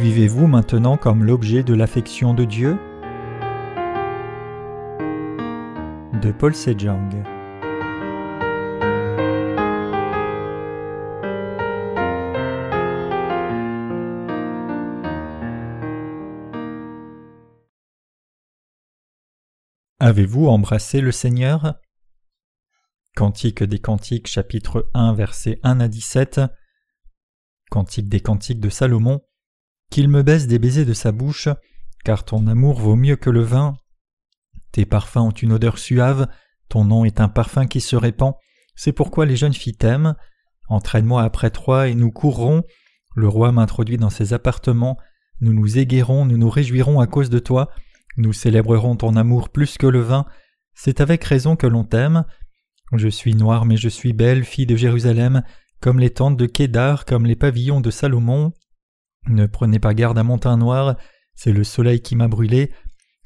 Vivez-vous maintenant comme l'objet de l'affection de Dieu? De Paul Sejong. Avez-vous embrassé le Seigneur? Cantique des Cantiques chapitre 1 versets 1 à 17 Cantique des Cantiques de Salomon qu'il me baisse des baisers de sa bouche, car ton amour vaut mieux que le vin. Tes parfums ont une odeur suave, ton nom est un parfum qui se répand, c'est pourquoi les jeunes filles t'aiment. Entraîne-moi après toi et nous courrons. Le roi m'introduit dans ses appartements, nous nous éguerrons, nous nous réjouirons à cause de toi, nous célébrerons ton amour plus que le vin, c'est avec raison que l'on t'aime. Je suis noire mais je suis belle, fille de Jérusalem, comme les tentes de Kédar, comme les pavillons de Salomon. Ne prenez pas garde à mon teint noir, c'est le soleil qui m'a brûlé.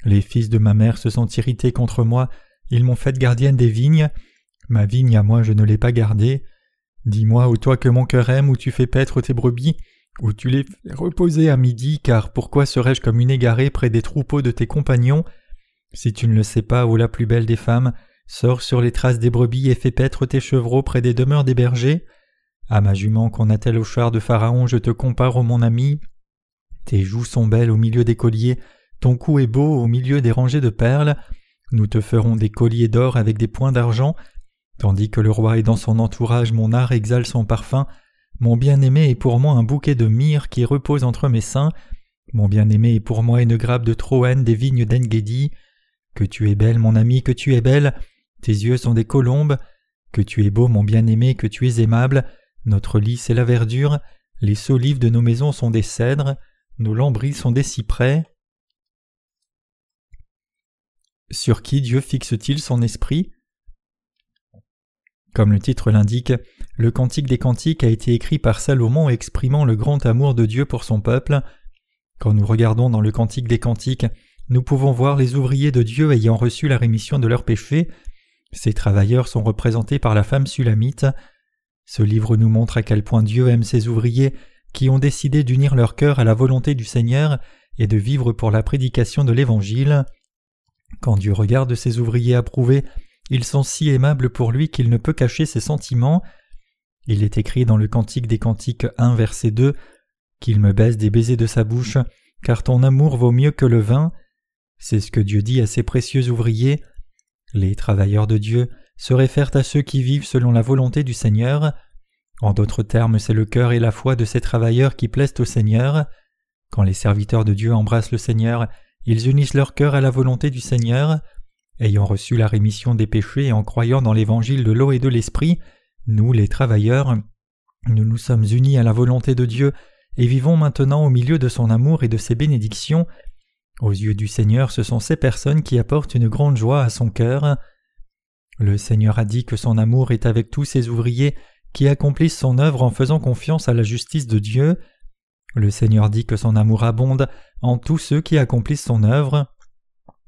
Les fils de ma mère se sont irrités contre moi, ils m'ont fait gardienne des vignes. Ma vigne à moi je ne l'ai pas gardée. Dis-moi, où toi que mon cœur aime, où tu fais paître tes brebis, où tu les fais reposer à midi, car pourquoi serais-je comme une égarée près des troupeaux de tes compagnons? Si tu ne le sais pas, ô la plus belle des femmes, sors sur les traces des brebis et fais paître tes chevreaux près des demeures des bergers. À ma jument qu'on attelle au char de Pharaon, je te compare, ô mon ami. Tes joues sont belles au milieu des colliers, ton cou est beau au milieu des rangées de perles. Nous te ferons des colliers d'or avec des points d'argent. Tandis que le roi est dans son entourage, mon art exhale son parfum. Mon bien-aimé est pour moi un bouquet de myrrhe qui repose entre mes seins. Mon bien-aimé est pour moi une grappe de Troène des vignes d'Engedi. Que tu es belle, mon ami, que tu es belle. Tes yeux sont des colombes. Que tu es beau, mon bien-aimé, que tu es aimable. Notre lit c'est la verdure, les solives de nos maisons sont des cèdres, nos lambris sont des cyprès. Sur qui Dieu fixe-t-il son esprit? Comme le titre l'indique, le Cantique des Cantiques a été écrit par Salomon exprimant le grand amour de Dieu pour son peuple. Quand nous regardons dans le Cantique des Cantiques, nous pouvons voir les ouvriers de Dieu ayant reçu la rémission de leurs péchés. Ces travailleurs sont représentés par la femme sulamite. Ce livre nous montre à quel point Dieu aime ses ouvriers qui ont décidé d'unir leur cœur à la volonté du Seigneur et de vivre pour la prédication de l'Évangile. Quand Dieu regarde ses ouvriers approuvés, ils sont si aimables pour lui qu'il ne peut cacher ses sentiments. Il est écrit dans le Cantique des Cantiques 1 verset 2 qu'il me baisse des baisers de sa bouche, car ton amour vaut mieux que le vin. C'est ce que Dieu dit à ses précieux ouvriers. Les travailleurs de Dieu se réfèrent à ceux qui vivent selon la volonté du Seigneur. En d'autres termes, c'est le cœur et la foi de ces travailleurs qui plaisent au Seigneur. Quand les serviteurs de Dieu embrassent le Seigneur, ils unissent leur cœur à la volonté du Seigneur. Ayant reçu la rémission des péchés et en croyant dans l'évangile de l'eau et de l'esprit, nous, les travailleurs, nous nous sommes unis à la volonté de Dieu et vivons maintenant au milieu de son amour et de ses bénédictions. Aux yeux du Seigneur, ce sont ces personnes qui apportent une grande joie à son cœur. Le Seigneur a dit que son amour est avec tous ses ouvriers qui accomplissent son œuvre en faisant confiance à la justice de Dieu. Le Seigneur dit que son amour abonde en tous ceux qui accomplissent son œuvre.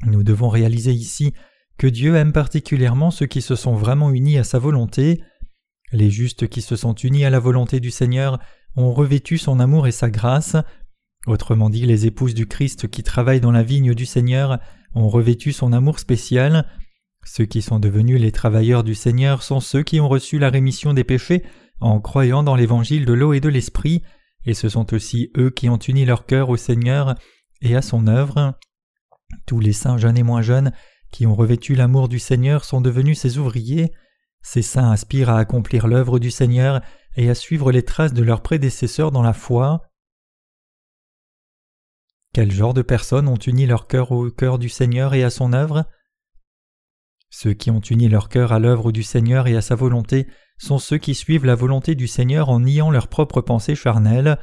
Nous devons réaliser ici que Dieu aime particulièrement ceux qui se sont vraiment unis à sa volonté. Les justes qui se sont unis à la volonté du Seigneur ont revêtu son amour et sa grâce. Autrement dit, les épouses du Christ qui travaillent dans la vigne du Seigneur ont revêtu son amour spécial. Ceux qui sont devenus les travailleurs du Seigneur sont ceux qui ont reçu la rémission des péchés en croyant dans l'évangile de l'eau et de l'esprit, et ce sont aussi eux qui ont uni leur cœur au Seigneur et à son œuvre. Tous les saints jeunes et moins jeunes qui ont revêtu l'amour du Seigneur sont devenus ses ouvriers. Ces saints aspirent à accomplir l'œuvre du Seigneur et à suivre les traces de leurs prédécesseurs dans la foi. Quel genre de personnes ont uni leur cœur au cœur du Seigneur et à son œuvre? Ceux qui ont uni leur cœur à l'œuvre du Seigneur et à sa volonté sont ceux qui suivent la volonté du Seigneur en niant leurs propres pensées charnelles.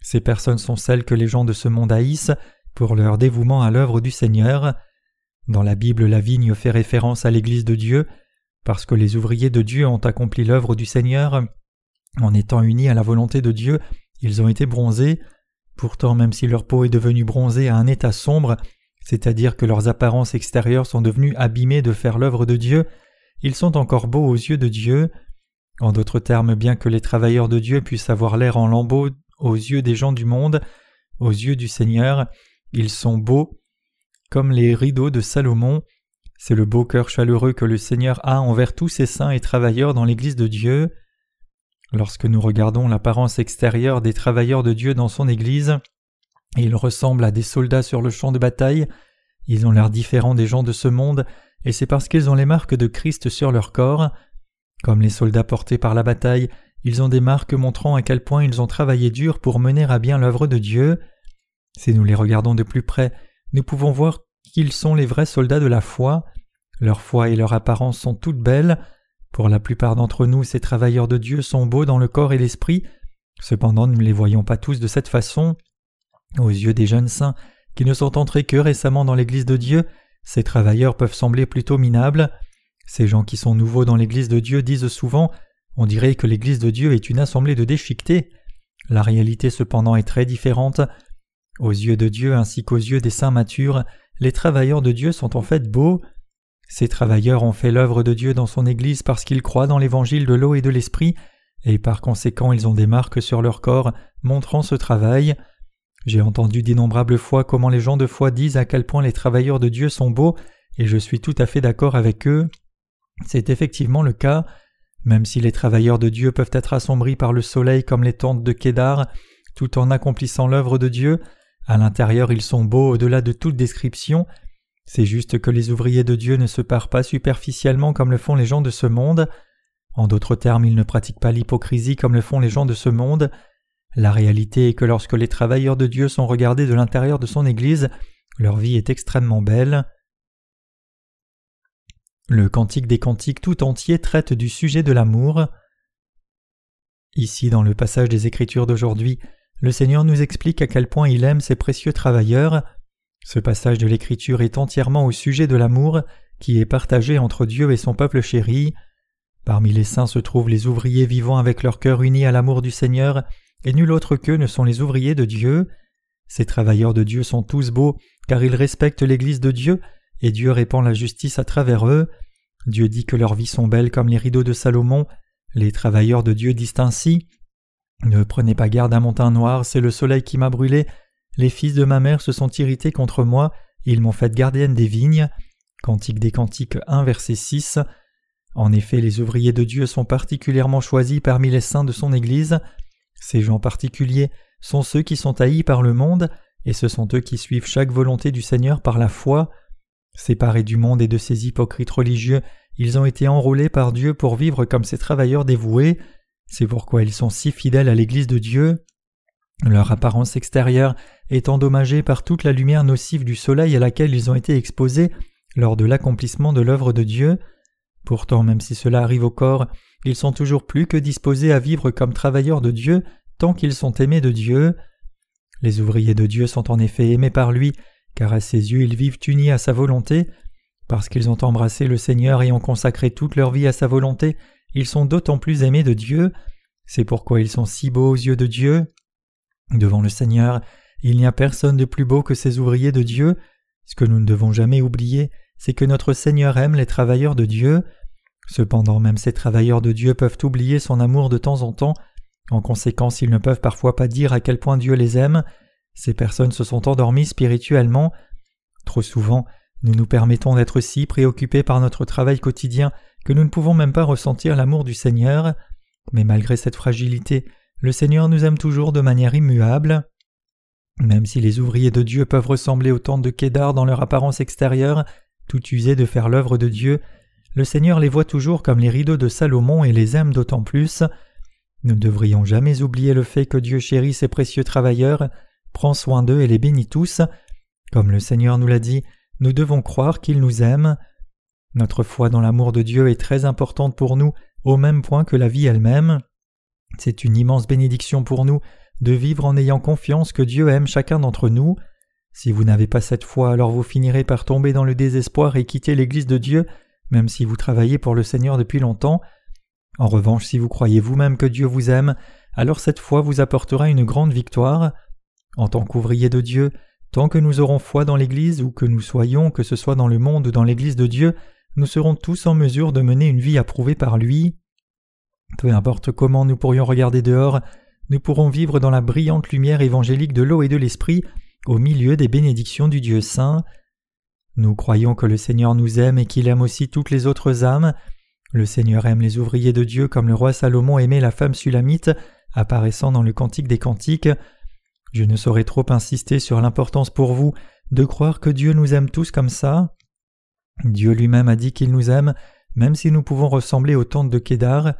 Ces personnes sont celles que les gens de ce monde haïssent pour leur dévouement à l'œuvre du Seigneur. Dans la Bible, la vigne fait référence à l'Église de Dieu, parce que les ouvriers de Dieu ont accompli l'œuvre du Seigneur. En étant unis à la volonté de Dieu, ils ont été bronzés. Pourtant, même si leur peau est devenue bronzée à un état sombre, c'est-à-dire que leurs apparences extérieures sont devenues abîmées de faire l'œuvre de Dieu, ils sont encore beaux aux yeux de Dieu. En d'autres termes, bien que les travailleurs de Dieu puissent avoir l'air en lambeaux aux yeux des gens du monde, aux yeux du Seigneur, ils sont beaux, comme les rideaux de Salomon. C'est le beau cœur chaleureux que le Seigneur a envers tous ses saints et travailleurs dans l'Église de Dieu. Lorsque nous regardons l'apparence extérieure des travailleurs de Dieu dans son Église, ils ressemblent à des soldats sur le champ de bataille, ils ont l'air différents des gens de ce monde, et c'est parce qu'ils ont les marques de Christ sur leur corps. Comme les soldats portés par la bataille, ils ont des marques montrant à quel point ils ont travaillé dur pour mener à bien l'œuvre de Dieu. Si nous les regardons de plus près, nous pouvons voir qu'ils sont les vrais soldats de la foi. Leur foi et leur apparence sont toutes belles. Pour la plupart d'entre nous, ces travailleurs de Dieu sont beaux dans le corps et l'esprit. Cependant, nous ne les voyons pas tous de cette façon. Aux yeux des jeunes saints, qui ne sont entrés que récemment dans l'Église de Dieu, ces travailleurs peuvent sembler plutôt minables. Ces gens qui sont nouveaux dans l'Église de Dieu disent souvent On dirait que l'Église de Dieu est une assemblée de déchiquetés. La réalité cependant est très différente. Aux yeux de Dieu ainsi qu'aux yeux des saints matures, les travailleurs de Dieu sont en fait beaux. Ces travailleurs ont fait l'œuvre de Dieu dans son Église parce qu'ils croient dans l'évangile de l'eau et de l'esprit, et par conséquent ils ont des marques sur leur corps montrant ce travail. J'ai entendu d'innombrables fois comment les gens de foi disent à quel point les travailleurs de Dieu sont beaux, et je suis tout à fait d'accord avec eux. C'est effectivement le cas. Même si les travailleurs de Dieu peuvent être assombris par le soleil comme les tentes de Kédar, tout en accomplissant l'œuvre de Dieu, à l'intérieur ils sont beaux au-delà de toute description. C'est juste que les ouvriers de Dieu ne se parent pas superficiellement comme le font les gens de ce monde. En d'autres termes, ils ne pratiquent pas l'hypocrisie comme le font les gens de ce monde. La réalité est que lorsque les travailleurs de Dieu sont regardés de l'intérieur de son Église, leur vie est extrêmement belle. Le Cantique des Cantiques tout entier traite du sujet de l'amour. Ici, dans le passage des Écritures d'aujourd'hui, le Seigneur nous explique à quel point il aime ses précieux travailleurs. Ce passage de l'Écriture est entièrement au sujet de l'amour qui est partagé entre Dieu et son peuple chéri. Parmi les saints se trouvent les ouvriers vivant avec leur cœur uni à l'amour du Seigneur et nul autre qu'eux ne sont les ouvriers de Dieu. Ces travailleurs de Dieu sont tous beaux, car ils respectent l'Église de Dieu, et Dieu répand la justice à travers eux. Dieu dit que leurs vies sont belles comme les rideaux de Salomon. Les travailleurs de Dieu disent ainsi Ne prenez pas garde à mon teint noir, c'est le soleil qui m'a brûlé. Les fils de ma mère se sont irrités contre moi, ils m'ont fait gardienne des vignes. Cantique des Cantiques 1, verset 6. En effet, les ouvriers de Dieu sont particulièrement choisis parmi les saints de son Église. Ces gens particuliers sont ceux qui sont haïs par le monde, et ce sont eux qui suivent chaque volonté du Seigneur par la foi. Séparés du monde et de ces hypocrites religieux, ils ont été enrôlés par Dieu pour vivre comme ces travailleurs dévoués. C'est pourquoi ils sont si fidèles à l'Église de Dieu. Leur apparence extérieure est endommagée par toute la lumière nocive du soleil à laquelle ils ont été exposés lors de l'accomplissement de l'œuvre de Dieu. Pourtant, même si cela arrive au corps, ils sont toujours plus que disposés à vivre comme travailleurs de Dieu tant qu'ils sont aimés de Dieu. Les ouvriers de Dieu sont en effet aimés par lui, car à ses yeux ils vivent unis à sa volonté. Parce qu'ils ont embrassé le Seigneur et ont consacré toute leur vie à sa volonté, ils sont d'autant plus aimés de Dieu. C'est pourquoi ils sont si beaux aux yeux de Dieu. Devant le Seigneur, il n'y a personne de plus beau que ces ouvriers de Dieu. Ce que nous ne devons jamais oublier, c'est que notre Seigneur aime les travailleurs de Dieu. Cependant même ces travailleurs de Dieu peuvent oublier son amour de temps en temps, en conséquence ils ne peuvent parfois pas dire à quel point Dieu les aime, ces personnes se sont endormies spirituellement. Trop souvent, nous nous permettons d'être si préoccupés par notre travail quotidien que nous ne pouvons même pas ressentir l'amour du Seigneur, mais malgré cette fragilité, le Seigneur nous aime toujours de manière immuable. Même si les ouvriers de Dieu peuvent ressembler au temps de Kédar dans leur apparence extérieure, tout usés de faire l'œuvre de Dieu, le Seigneur les voit toujours comme les rideaux de Salomon et les aime d'autant plus. Nous ne devrions jamais oublier le fait que Dieu chérit ses précieux travailleurs, prend soin d'eux et les bénit tous. Comme le Seigneur nous l'a dit, nous devons croire qu'il nous aime. Notre foi dans l'amour de Dieu est très importante pour nous, au même point que la vie elle-même. C'est une immense bénédiction pour nous de vivre en ayant confiance que Dieu aime chacun d'entre nous. Si vous n'avez pas cette foi, alors vous finirez par tomber dans le désespoir et quitter l'Église de Dieu même si vous travaillez pour le Seigneur depuis longtemps. En revanche, si vous croyez vous-même que Dieu vous aime, alors cette foi vous apportera une grande victoire. En tant qu'ouvrier de Dieu, tant que nous aurons foi dans l'Église ou que nous soyons, que ce soit dans le monde ou dans l'Église de Dieu, nous serons tous en mesure de mener une vie approuvée par lui. Peu importe comment nous pourrions regarder dehors, nous pourrons vivre dans la brillante lumière évangélique de l'eau et de l'esprit au milieu des bénédictions du Dieu saint. Nous croyons que le Seigneur nous aime et qu'il aime aussi toutes les autres âmes. Le Seigneur aime les ouvriers de Dieu comme le roi Salomon aimait la femme sulamite apparaissant dans le Cantique des Cantiques. Je ne saurais trop insister sur l'importance pour vous de croire que Dieu nous aime tous comme ça. Dieu lui-même a dit qu'il nous aime, même si nous pouvons ressembler aux tentes de Kédar,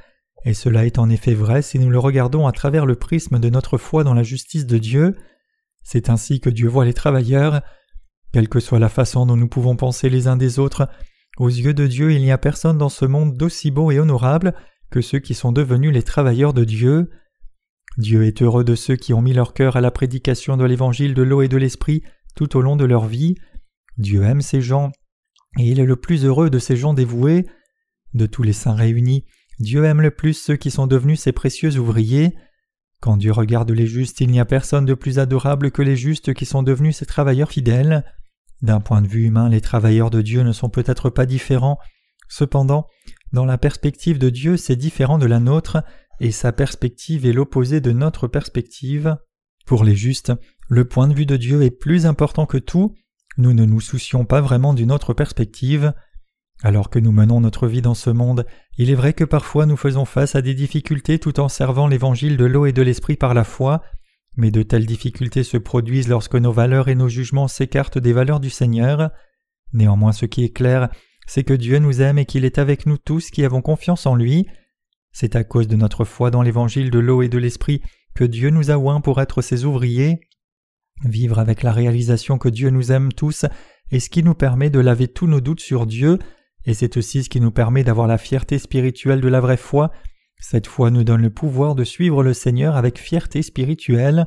et cela est en effet vrai si nous le regardons à travers le prisme de notre foi dans la justice de Dieu. C'est ainsi que Dieu voit les travailleurs. Quelle que soit la façon dont nous pouvons penser les uns des autres, aux yeux de Dieu il n'y a personne dans ce monde d'aussi beau et honorable que ceux qui sont devenus les travailleurs de Dieu. Dieu est heureux de ceux qui ont mis leur cœur à la prédication de l'évangile de l'eau et de l'esprit tout au long de leur vie. Dieu aime ces gens, et il est le plus heureux de ces gens dévoués. De tous les saints réunis, Dieu aime le plus ceux qui sont devenus ses précieux ouvriers. Quand Dieu regarde les justes, il n'y a personne de plus adorable que les justes qui sont devenus ses travailleurs fidèles. D'un point de vue humain, les travailleurs de Dieu ne sont peut-être pas différents. Cependant, dans la perspective de Dieu, c'est différent de la nôtre, et sa perspective est l'opposé de notre perspective. Pour les justes, le point de vue de Dieu est plus important que tout, nous ne nous soucions pas vraiment d'une autre perspective. Alors que nous menons notre vie dans ce monde, il est vrai que parfois nous faisons face à des difficultés tout en servant l'évangile de l'eau et de l'esprit par la foi, mais de telles difficultés se produisent lorsque nos valeurs et nos jugements s'écartent des valeurs du Seigneur. Néanmoins ce qui est clair, c'est que Dieu nous aime et qu'il est avec nous tous qui avons confiance en lui. C'est à cause de notre foi dans l'évangile de l'eau et de l'esprit que Dieu nous a oints pour être ses ouvriers. Vivre avec la réalisation que Dieu nous aime tous est ce qui nous permet de laver tous nos doutes sur Dieu, et c'est aussi ce qui nous permet d'avoir la fierté spirituelle de la vraie foi. Cette foi nous donne le pouvoir de suivre le Seigneur avec fierté spirituelle.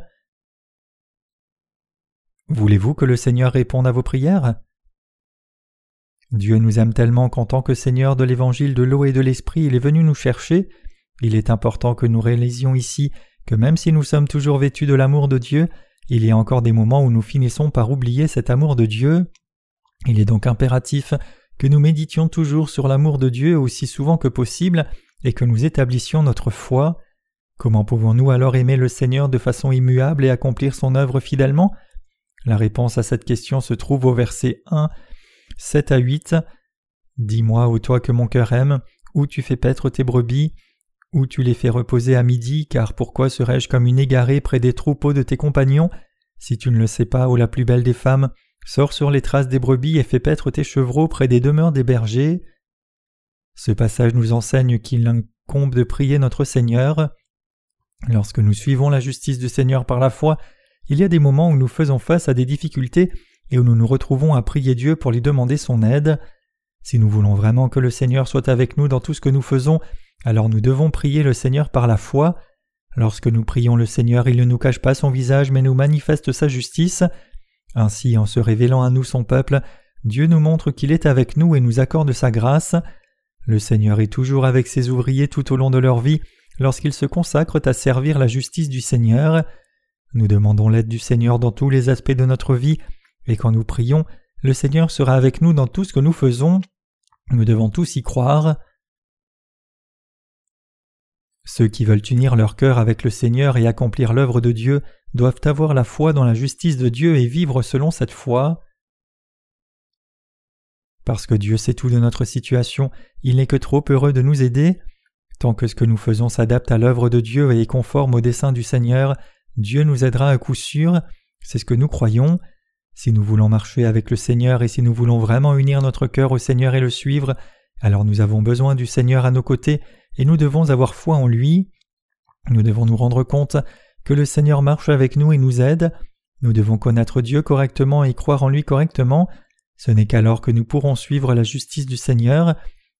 Voulez-vous que le Seigneur réponde à vos prières? Dieu nous aime tellement qu'en tant que Seigneur de l'évangile de l'eau et de l'esprit, il est venu nous chercher. Il est important que nous réalisions ici que même si nous sommes toujours vêtus de l'amour de Dieu, il y a encore des moments où nous finissons par oublier cet amour de Dieu. Il est donc impératif que nous méditions toujours sur l'amour de Dieu aussi souvent que possible et que nous établissions notre foi. Comment pouvons-nous alors aimer le Seigneur de façon immuable et accomplir son œuvre fidèlement? La réponse à cette question se trouve au verset 1, 7 à 8. Dis-moi, ô toi que mon cœur aime, où tu fais paître tes brebis, où tu les fais reposer à midi, car pourquoi serais-je comme une égarée près des troupeaux de tes compagnons? Si tu ne le sais pas, ô la plus belle des femmes, sors sur les traces des brebis et fais paître tes chevreaux près des demeures des bergers. Ce passage nous enseigne qu'il incombe de prier notre Seigneur. Lorsque nous suivons la justice du Seigneur par la foi, il y a des moments où nous faisons face à des difficultés et où nous nous retrouvons à prier Dieu pour lui demander son aide. Si nous voulons vraiment que le Seigneur soit avec nous dans tout ce que nous faisons, alors nous devons prier le Seigneur par la foi. Lorsque nous prions le Seigneur, il ne nous cache pas son visage, mais nous manifeste sa justice. Ainsi, en se révélant à nous son peuple, Dieu nous montre qu'il est avec nous et nous accorde sa grâce. Le Seigneur est toujours avec ses ouvriers tout au long de leur vie lorsqu'ils se consacrent à servir la justice du Seigneur. Nous demandons l'aide du Seigneur dans tous les aspects de notre vie, et quand nous prions, le Seigneur sera avec nous dans tout ce que nous faisons. Nous devons tous y croire. Ceux qui veulent unir leur cœur avec le Seigneur et accomplir l'œuvre de Dieu doivent avoir la foi dans la justice de Dieu et vivre selon cette foi. Parce que Dieu sait tout de notre situation, il n'est que trop heureux de nous aider. Tant que ce que nous faisons s'adapte à l'œuvre de Dieu et est conforme au dessein du Seigneur, Dieu nous aidera à coup sûr, c'est ce que nous croyons. Si nous voulons marcher avec le Seigneur et si nous voulons vraiment unir notre cœur au Seigneur et le suivre, alors nous avons besoin du Seigneur à nos côtés et nous devons avoir foi en lui. Nous devons nous rendre compte que le Seigneur marche avec nous et nous aide. Nous devons connaître Dieu correctement et croire en lui correctement. Ce n'est qu'alors que nous pourrons suivre la justice du Seigneur,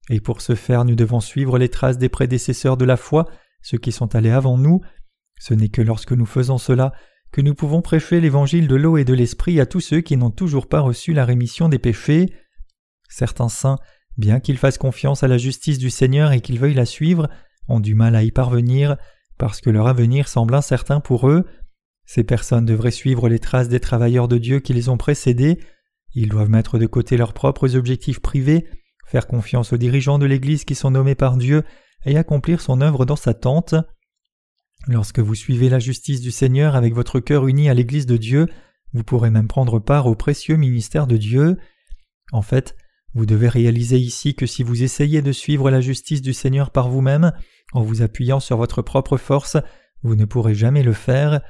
et pour ce faire nous devons suivre les traces des prédécesseurs de la foi, ceux qui sont allés avant nous. Ce n'est que lorsque nous faisons cela que nous pouvons prêcher l'évangile de l'eau et de l'esprit à tous ceux qui n'ont toujours pas reçu la rémission des péchés. Certains saints bien qu'ils fassent confiance à la justice du Seigneur et qu'ils veuillent la suivre, ont du mal à y parvenir, parce que leur avenir semble incertain pour eux. Ces personnes devraient suivre les traces des travailleurs de Dieu qui les ont précédés, ils doivent mettre de côté leurs propres objectifs privés, faire confiance aux dirigeants de l'Église qui sont nommés par Dieu et accomplir son œuvre dans sa tente. Lorsque vous suivez la justice du Seigneur avec votre cœur uni à l'Église de Dieu, vous pourrez même prendre part au précieux ministère de Dieu. En fait, vous devez réaliser ici que si vous essayez de suivre la justice du Seigneur par vous-même, en vous appuyant sur votre propre force, vous ne pourrez jamais le faire.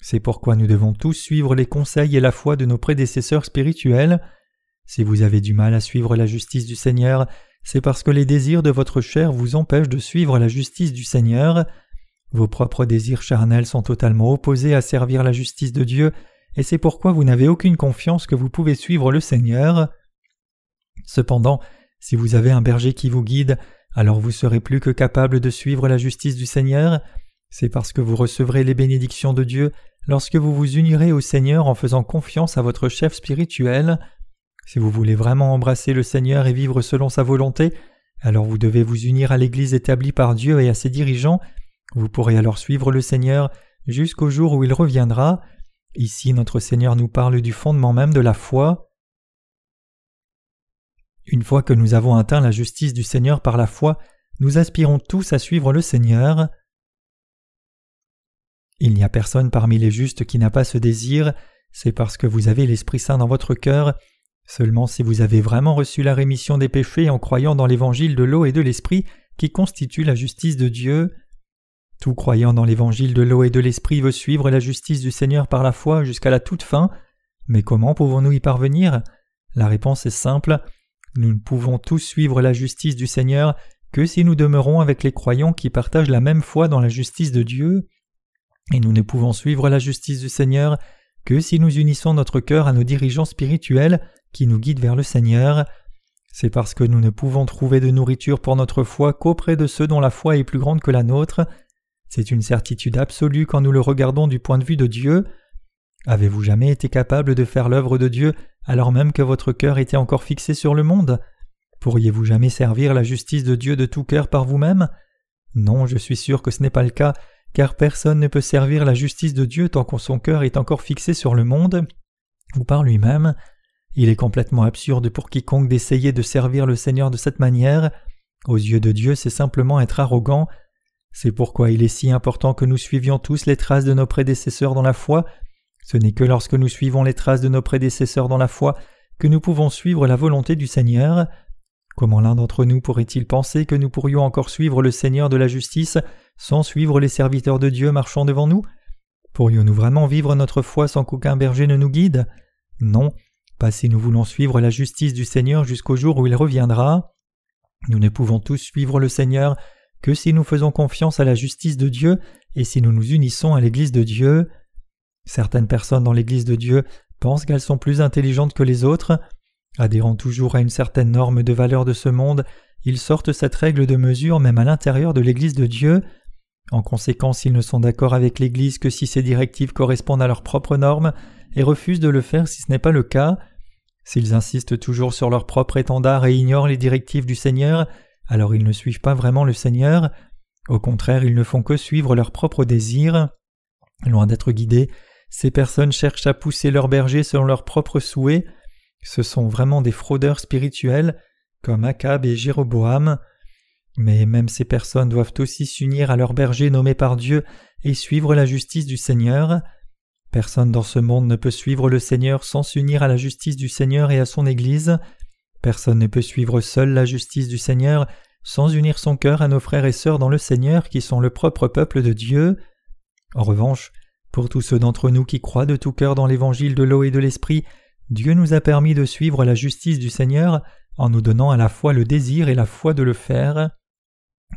C'est pourquoi nous devons tous suivre les conseils et la foi de nos prédécesseurs spirituels. Si vous avez du mal à suivre la justice du Seigneur, c'est parce que les désirs de votre chair vous empêchent de suivre la justice du Seigneur. Vos propres désirs charnels sont totalement opposés à servir la justice de Dieu, et c'est pourquoi vous n'avez aucune confiance que vous pouvez suivre le Seigneur. Cependant, si vous avez un berger qui vous guide, alors vous serez plus que capable de suivre la justice du Seigneur. C'est parce que vous recevrez les bénédictions de Dieu lorsque vous vous unirez au Seigneur en faisant confiance à votre chef spirituel. Si vous voulez vraiment embrasser le Seigneur et vivre selon sa volonté, alors vous devez vous unir à l'Église établie par Dieu et à ses dirigeants. Vous pourrez alors suivre le Seigneur jusqu'au jour où il reviendra. Ici notre Seigneur nous parle du fondement même de la foi. Une fois que nous avons atteint la justice du Seigneur par la foi, nous aspirons tous à suivre le Seigneur. Il n'y a personne parmi les justes qui n'a pas ce désir, c'est parce que vous avez l'Esprit Saint dans votre cœur. Seulement si vous avez vraiment reçu la rémission des péchés en croyant dans l'évangile de l'eau et de l'Esprit qui constitue la justice de Dieu. Tout croyant dans l'évangile de l'eau et de l'Esprit veut suivre la justice du Seigneur par la foi jusqu'à la toute fin. Mais comment pouvons-nous y parvenir? La réponse est simple. Nous ne pouvons tous suivre la justice du Seigneur que si nous demeurons avec les croyants qui partagent la même foi dans la justice de Dieu. Et nous ne pouvons suivre la justice du Seigneur que si nous unissons notre cœur à nos dirigeants spirituels qui nous guident vers le Seigneur. C'est parce que nous ne pouvons trouver de nourriture pour notre foi qu'auprès de ceux dont la foi est plus grande que la nôtre. C'est une certitude absolue quand nous le regardons du point de vue de Dieu. Avez-vous jamais été capable de faire l'œuvre de Dieu alors même que votre cœur était encore fixé sur le monde Pourriez-vous jamais servir la justice de Dieu de tout cœur par vous-même? Non, je suis sûr que ce n'est pas le cas, car personne ne peut servir la justice de Dieu tant que son cœur est encore fixé sur le monde ou par lui-même. Il est complètement absurde pour quiconque d'essayer de servir le Seigneur de cette manière. Aux yeux de Dieu, c'est simplement être arrogant. C'est pourquoi il est si important que nous suivions tous les traces de nos prédécesseurs dans la foi ce n'est que lorsque nous suivons les traces de nos prédécesseurs dans la foi que nous pouvons suivre la volonté du Seigneur. Comment l'un d'entre nous pourrait-il penser que nous pourrions encore suivre le Seigneur de la justice sans suivre les serviteurs de Dieu marchant devant nous? Pourrions-nous vraiment vivre notre foi sans qu'aucun berger ne nous guide? Non, pas si nous voulons suivre la justice du Seigneur jusqu'au jour où il reviendra. Nous ne pouvons tous suivre le Seigneur que si nous faisons confiance à la justice de Dieu et si nous nous unissons à l'Église de Dieu. Certaines personnes dans l'Église de Dieu pensent qu'elles sont plus intelligentes que les autres. Adhérant toujours à une certaine norme de valeur de ce monde, ils sortent cette règle de mesure même à l'intérieur de l'Église de Dieu. En conséquence, ils ne sont d'accord avec l'Église que si ces directives correspondent à leurs propres normes et refusent de le faire si ce n'est pas le cas. S'ils insistent toujours sur leur propre étendard et ignorent les directives du Seigneur, alors ils ne suivent pas vraiment le Seigneur. Au contraire, ils ne font que suivre leurs propres désirs. Loin d'être guidés, ces personnes cherchent à pousser leurs bergers selon leurs propres souhaits. Ce sont vraiment des fraudeurs spirituels, comme Akab et Jéroboam. Mais même ces personnes doivent aussi s'unir à leurs bergers nommés par Dieu et suivre la justice du Seigneur. Personne dans ce monde ne peut suivre le Seigneur sans s'unir à la justice du Seigneur et à son Église. Personne ne peut suivre seul la justice du Seigneur sans unir son cœur à nos frères et sœurs dans le Seigneur qui sont le propre peuple de Dieu. En revanche, pour tous ceux d'entre nous qui croient de tout cœur dans l'évangile de l'eau et de l'esprit, Dieu nous a permis de suivre la justice du Seigneur en nous donnant à la fois le désir et la foi de le faire.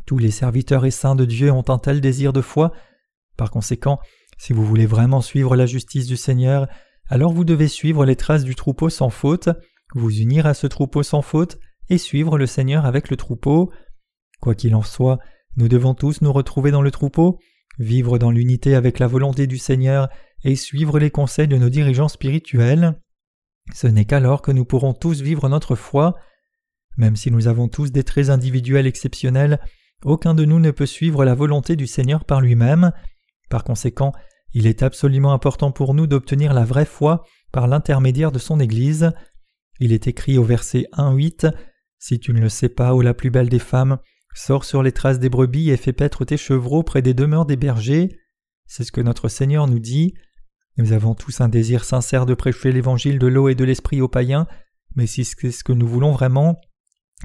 Tous les serviteurs et saints de Dieu ont un tel désir de foi. Par conséquent, si vous voulez vraiment suivre la justice du Seigneur, alors vous devez suivre les traces du troupeau sans faute, vous unir à ce troupeau sans faute et suivre le Seigneur avec le troupeau. Quoi qu'il en soit, nous devons tous nous retrouver dans le troupeau, vivre dans l'unité avec la volonté du Seigneur et suivre les conseils de nos dirigeants spirituels. Ce n'est qu'alors que nous pourrons tous vivre notre foi. Même si nous avons tous des traits individuels exceptionnels, aucun de nous ne peut suivre la volonté du Seigneur par lui-même. Par conséquent, il est absolument important pour nous d'obtenir la vraie foi par l'intermédiaire de son Église. Il est écrit au verset 1-8 Si tu ne le sais pas, ô la plus belle des femmes, Sors sur les traces des brebis et fais paître tes chevreaux près des demeures des bergers. C'est ce que notre Seigneur nous dit. Nous avons tous un désir sincère de prêcher l'évangile de l'eau et de l'esprit aux païens, mais si c'est ce que nous voulons vraiment,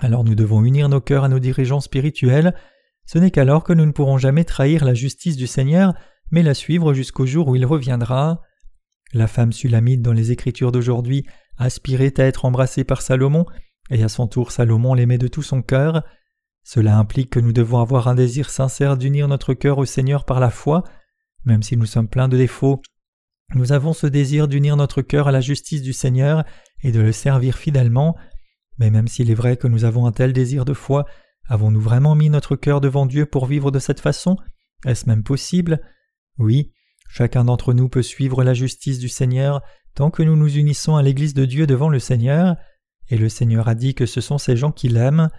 alors nous devons unir nos cœurs à nos dirigeants spirituels. Ce n'est qu'alors que nous ne pourrons jamais trahir la justice du Seigneur, mais la suivre jusqu'au jour où il reviendra. La femme sulamite dans les Écritures d'aujourd'hui aspirait à être embrassée par Salomon, et à son tour Salomon l'aimait de tout son cœur. Cela implique que nous devons avoir un désir sincère d'unir notre cœur au Seigneur par la foi, même si nous sommes pleins de défauts. Nous avons ce désir d'unir notre cœur à la justice du Seigneur et de le servir fidèlement, mais même s'il est vrai que nous avons un tel désir de foi, avons-nous vraiment mis notre cœur devant Dieu pour vivre de cette façon? Est-ce même possible? Oui, chacun d'entre nous peut suivre la justice du Seigneur tant que nous nous unissons à l'Église de Dieu devant le Seigneur, et le Seigneur a dit que ce sont ces gens qui l'aiment.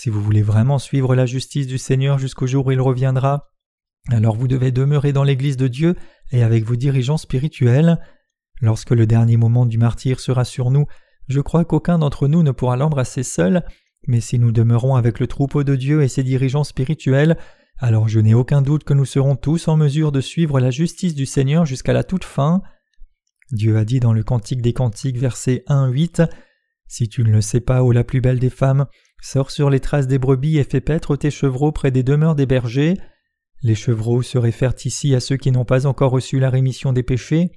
Si vous voulez vraiment suivre la justice du Seigneur jusqu'au jour où il reviendra, alors vous devez demeurer dans l'Église de Dieu et avec vos dirigeants spirituels. Lorsque le dernier moment du martyr sera sur nous, je crois qu'aucun d'entre nous ne pourra l'embrasser seul, mais si nous demeurons avec le troupeau de Dieu et ses dirigeants spirituels, alors je n'ai aucun doute que nous serons tous en mesure de suivre la justice du Seigneur jusqu'à la toute fin. Dieu a dit dans le Cantique des Cantiques verset 1-8 Si tu ne le sais pas, ô la plus belle des femmes, sors sur les traces des brebis et fais paître tes chevreaux près des demeures des bergers. Les chevreaux se réfèrent ici à ceux qui n'ont pas encore reçu la rémission des péchés.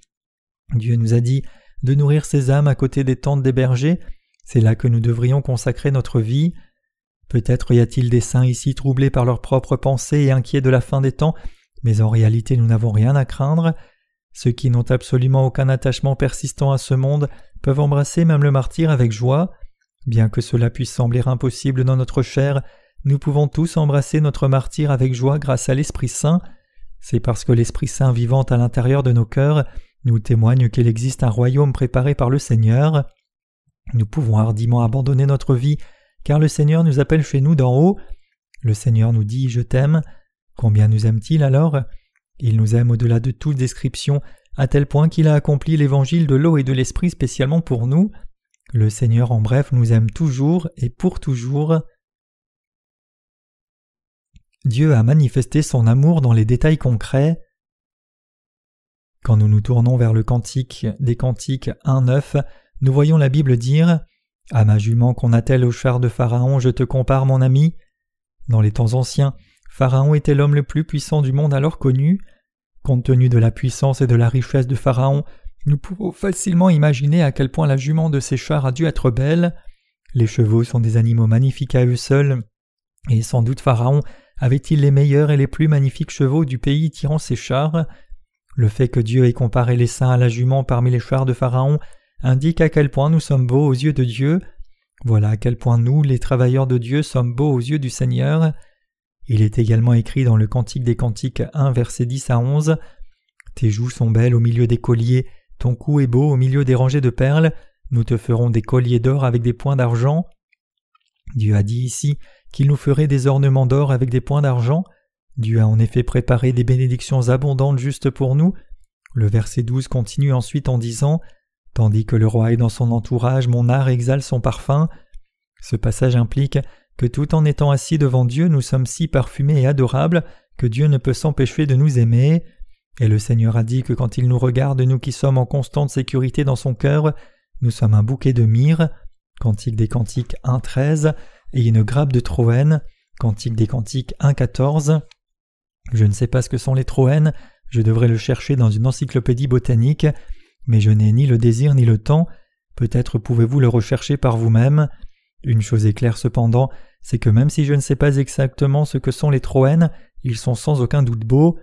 Dieu nous a dit de nourrir ces âmes à côté des tentes des bergers, c'est là que nous devrions consacrer notre vie. Peut-être y a-t-il des saints ici troublés par leurs propres pensées et inquiets de la fin des temps, mais en réalité nous n'avons rien à craindre. Ceux qui n'ont absolument aucun attachement persistant à ce monde peuvent embrasser même le martyr avec joie. Bien que cela puisse sembler impossible dans notre chair, nous pouvons tous embrasser notre martyr avec joie grâce à l'Esprit Saint. C'est parce que l'Esprit Saint vivant à l'intérieur de nos cœurs nous témoigne qu'il existe un royaume préparé par le Seigneur. Nous pouvons hardiment abandonner notre vie, car le Seigneur nous appelle chez nous d'en haut. Le Seigneur nous dit Je t'aime. Combien nous aime-t-il alors? Il nous aime au-delà de toute description, à tel point qu'il a accompli l'évangile de l'eau et de l'esprit spécialement pour nous. Le Seigneur en bref nous aime toujours et pour toujours. Dieu a manifesté son amour dans les détails concrets. Quand nous nous tournons vers le cantique des cantiques 1.9, nous voyons la Bible dire À ma jument qu'on attelle au char de Pharaon, je te compare mon ami. Dans les temps anciens, Pharaon était l'homme le plus puissant du monde alors connu. Compte tenu de la puissance et de la richesse de Pharaon, nous pouvons facilement imaginer à quel point la jument de ces chars a dû être belle. Les chevaux sont des animaux magnifiques à eux seuls, et sans doute Pharaon avait-il les meilleurs et les plus magnifiques chevaux du pays tirant ses chars Le fait que Dieu ait comparé les saints à la jument parmi les chars de Pharaon indique à quel point nous sommes beaux aux yeux de Dieu. Voilà à quel point nous, les travailleurs de Dieu, sommes beaux aux yeux du Seigneur. Il est également écrit dans le Cantique des Cantiques 1 verset 10 à 11 Tes joues sont belles au milieu des colliers, ton cou est beau au milieu des rangées de perles, nous te ferons des colliers d'or avec des points d'argent. Dieu a dit ici qu'il nous ferait des ornements d'or avec des points d'argent. Dieu a en effet préparé des bénédictions abondantes juste pour nous. Le verset 12 continue ensuite en disant Tandis que le roi est dans son entourage, mon art exhale son parfum. Ce passage implique que tout en étant assis devant Dieu, nous sommes si parfumés et adorables que Dieu ne peut s'empêcher de nous aimer. Et le Seigneur a dit que quand il nous regarde, nous qui sommes en constante sécurité dans son cœur, nous sommes un bouquet de myrrhe. Cantique des Cantiques 1.13 et une grappe de troène, Cantique des Cantiques 1.14. Je ne sais pas ce que sont les troènes, je devrais le chercher dans une encyclopédie botanique, mais je n'ai ni le désir ni le temps, peut-être pouvez-vous le rechercher par vous-même. Une chose est claire cependant, c'est que même si je ne sais pas exactement ce que sont les troènes, ils sont sans aucun doute beaux.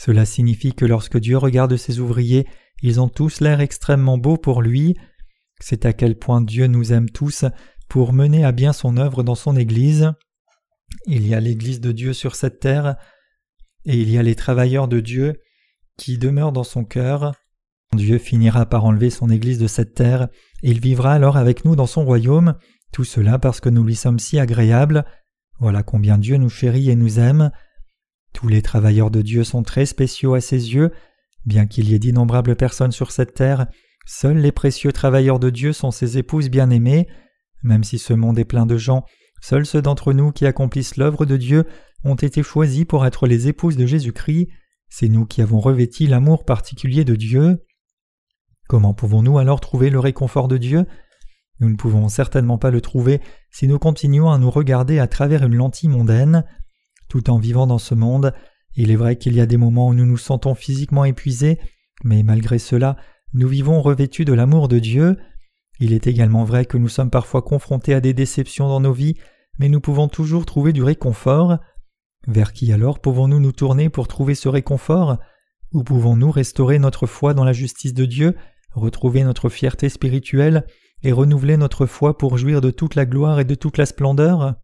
Cela signifie que lorsque Dieu regarde ses ouvriers, ils ont tous l'air extrêmement beaux pour lui. C'est à quel point Dieu nous aime tous pour mener à bien son œuvre dans son Église. Il y a l'Église de Dieu sur cette terre, et il y a les travailleurs de Dieu qui demeurent dans son cœur. Dieu finira par enlever son Église de cette terre, et il vivra alors avec nous dans son royaume, tout cela parce que nous lui sommes si agréables. Voilà combien Dieu nous chérit et nous aime. Tous les travailleurs de Dieu sont très spéciaux à ses yeux, bien qu'il y ait d'innombrables personnes sur cette terre, seuls les précieux travailleurs de Dieu sont ses épouses bien-aimées, même si ce monde est plein de gens, seuls ceux d'entre nous qui accomplissent l'œuvre de Dieu ont été choisis pour être les épouses de Jésus-Christ, c'est nous qui avons revêti l'amour particulier de Dieu. Comment pouvons-nous alors trouver le réconfort de Dieu? Nous ne pouvons certainement pas le trouver si nous continuons à nous regarder à travers une lentille mondaine. Tout en vivant dans ce monde, il est vrai qu'il y a des moments où nous nous sentons physiquement épuisés, mais malgré cela, nous vivons revêtus de l'amour de Dieu. Il est également vrai que nous sommes parfois confrontés à des déceptions dans nos vies, mais nous pouvons toujours trouver du réconfort. Vers qui alors pouvons-nous nous tourner pour trouver ce réconfort? Où pouvons-nous restaurer notre foi dans la justice de Dieu, retrouver notre fierté spirituelle et renouveler notre foi pour jouir de toute la gloire et de toute la splendeur?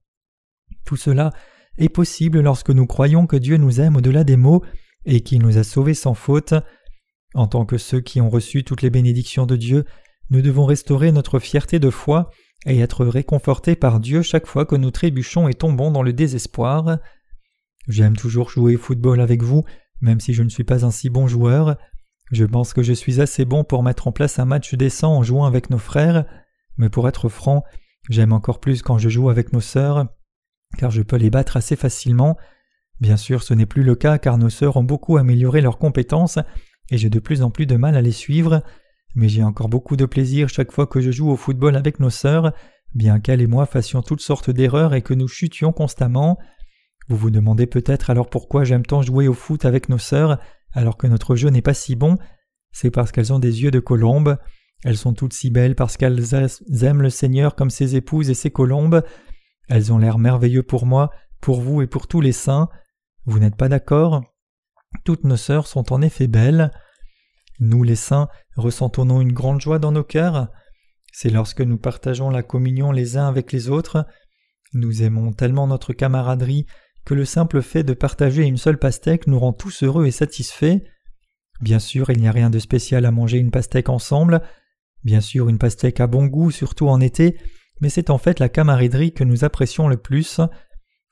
Tout cela est possible lorsque nous croyons que Dieu nous aime au-delà des mots et qu'il nous a sauvés sans faute. En tant que ceux qui ont reçu toutes les bénédictions de Dieu, nous devons restaurer notre fierté de foi et être réconfortés par Dieu chaque fois que nous trébuchons et tombons dans le désespoir. J'aime toujours jouer football avec vous, même si je ne suis pas un si bon joueur. Je pense que je suis assez bon pour mettre en place un match décent en jouant avec nos frères, mais pour être franc, j'aime encore plus quand je joue avec nos sœurs, car je peux les battre assez facilement. Bien sûr, ce n'est plus le cas car nos sœurs ont beaucoup amélioré leurs compétences et j'ai de plus en plus de mal à les suivre, mais j'ai encore beaucoup de plaisir chaque fois que je joue au football avec nos sœurs, bien qu'elles et moi fassions toutes sortes d'erreurs et que nous chutions constamment. Vous vous demandez peut-être alors pourquoi j'aime tant jouer au foot avec nos sœurs alors que notre jeu n'est pas si bon. C'est parce qu'elles ont des yeux de colombe. Elles sont toutes si belles parce qu'elles aiment le Seigneur comme ses épouses et ses colombes. Elles ont l'air merveilleux pour moi, pour vous et pour tous les saints. Vous n'êtes pas d'accord? Toutes nos sœurs sont en effet belles. Nous les saints ressentons-nous une grande joie dans nos cœurs? C'est lorsque nous partageons la communion les uns avec les autres. Nous aimons tellement notre camaraderie que le simple fait de partager une seule pastèque nous rend tous heureux et satisfaits. Bien sûr, il n'y a rien de spécial à manger une pastèque ensemble. Bien sûr, une pastèque a bon goût, surtout en été, mais c'est en fait la camaraderie que nous apprécions le plus.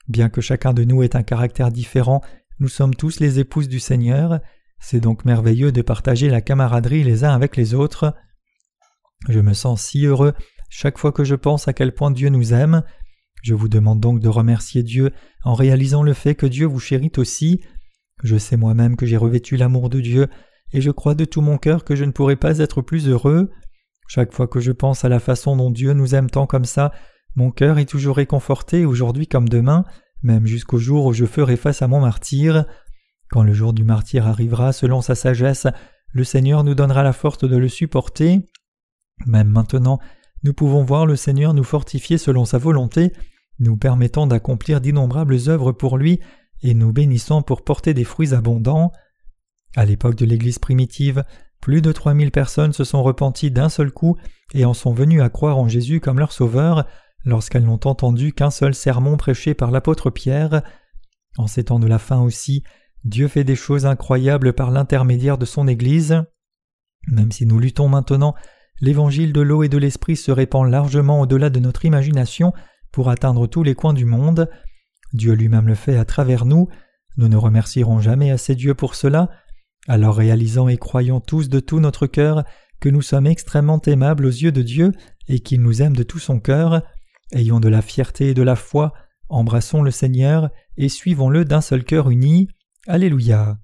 Bien que chacun de nous ait un caractère différent, nous sommes tous les épouses du Seigneur. C'est donc merveilleux de partager la camaraderie les uns avec les autres. Je me sens si heureux chaque fois que je pense à quel point Dieu nous aime. Je vous demande donc de remercier Dieu en réalisant le fait que Dieu vous chérit aussi. Je sais moi-même que j'ai revêtu l'amour de Dieu, et je crois de tout mon cœur que je ne pourrais pas être plus heureux. Chaque fois que je pense à la façon dont Dieu nous aime tant comme ça, mon cœur est toujours réconforté aujourd'hui comme demain, même jusqu'au jour où je ferai face à mon martyr. Quand le jour du martyr arrivera selon sa sagesse, le Seigneur nous donnera la force de le supporter. Même maintenant, nous pouvons voir le Seigneur nous fortifier selon sa volonté, nous permettant d'accomplir d'innombrables œuvres pour lui et nous bénissant pour porter des fruits abondants. À l'époque de l'Église primitive, plus de trois mille personnes se sont repenties d'un seul coup et en sont venues à croire en Jésus comme leur sauveur lorsqu'elles n'ont entendu qu'un seul sermon prêché par l'apôtre Pierre. En ces temps de la fin aussi, Dieu fait des choses incroyables par l'intermédiaire de son Église. Même si nous luttons maintenant, l'évangile de l'eau et de l'esprit se répand largement au-delà de notre imagination pour atteindre tous les coins du monde. Dieu lui-même le fait à travers nous. Nous ne remercierons jamais assez Dieu pour cela. Alors réalisant et croyons tous de tout notre cœur que nous sommes extrêmement aimables aux yeux de Dieu et qu'il nous aime de tout son cœur, ayons de la fierté et de la foi, embrassons le Seigneur et suivons-le d'un seul cœur uni. Alléluia.